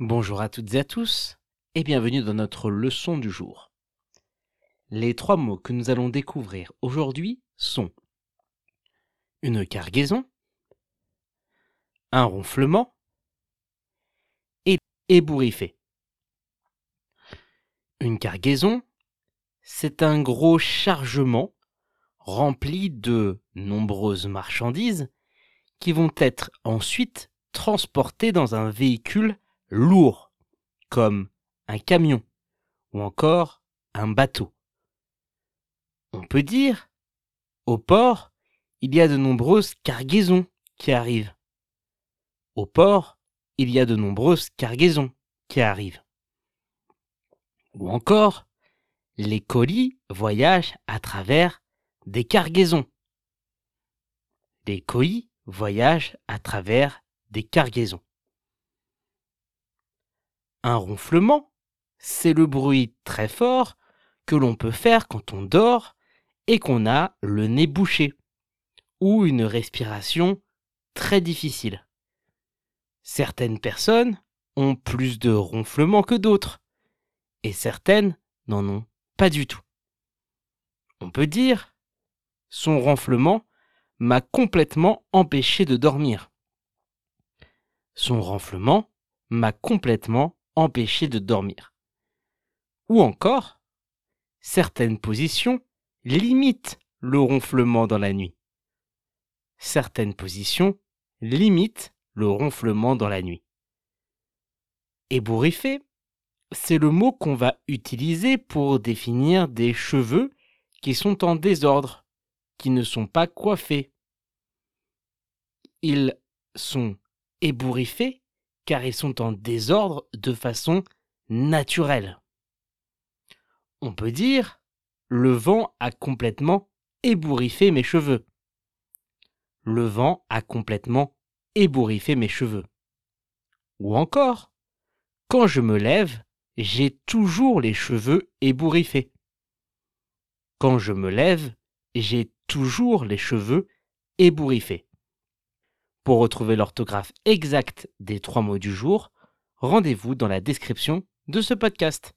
Bonjour à toutes et à tous et bienvenue dans notre leçon du jour. Les trois mots que nous allons découvrir aujourd'hui sont une cargaison, un ronflement et ébouriffé. Une cargaison, c'est un gros chargement rempli de nombreuses marchandises qui vont être ensuite transportées dans un véhicule lourd, comme un camion ou encore un bateau. On peut dire, au port, il y a de nombreuses cargaisons qui arrivent. Au port, il y a de nombreuses cargaisons qui arrivent. Ou encore, les colis voyagent à travers des cargaisons. Les colis voyagent à travers des cargaisons. Un ronflement, c'est le bruit très fort que l'on peut faire quand on dort et qu'on a le nez bouché ou une respiration très difficile. Certaines personnes ont plus de ronflements que d'autres et certaines n'en ont pas du tout. On peut dire son ronflement m'a complètement empêché de dormir. Son ronflement m'a complètement empêché de dormir. Ou encore, certaines positions limitent le ronflement dans la nuit. Certaines positions limitent le ronflement dans la nuit. Ébouriffé, c'est le mot qu'on va utiliser pour définir des cheveux qui sont en désordre, qui ne sont pas coiffés. Ils sont ébouriffés car ils sont en désordre de façon naturelle. On peut dire le vent a complètement ébouriffé mes cheveux. Le vent a complètement ébouriffé mes cheveux. Ou encore, quand je me lève, j'ai toujours les cheveux ébouriffés. Quand je me lève, j'ai toujours les cheveux ébouriffés. Pour retrouver l'orthographe exacte des trois mots du jour, rendez-vous dans la description de ce podcast.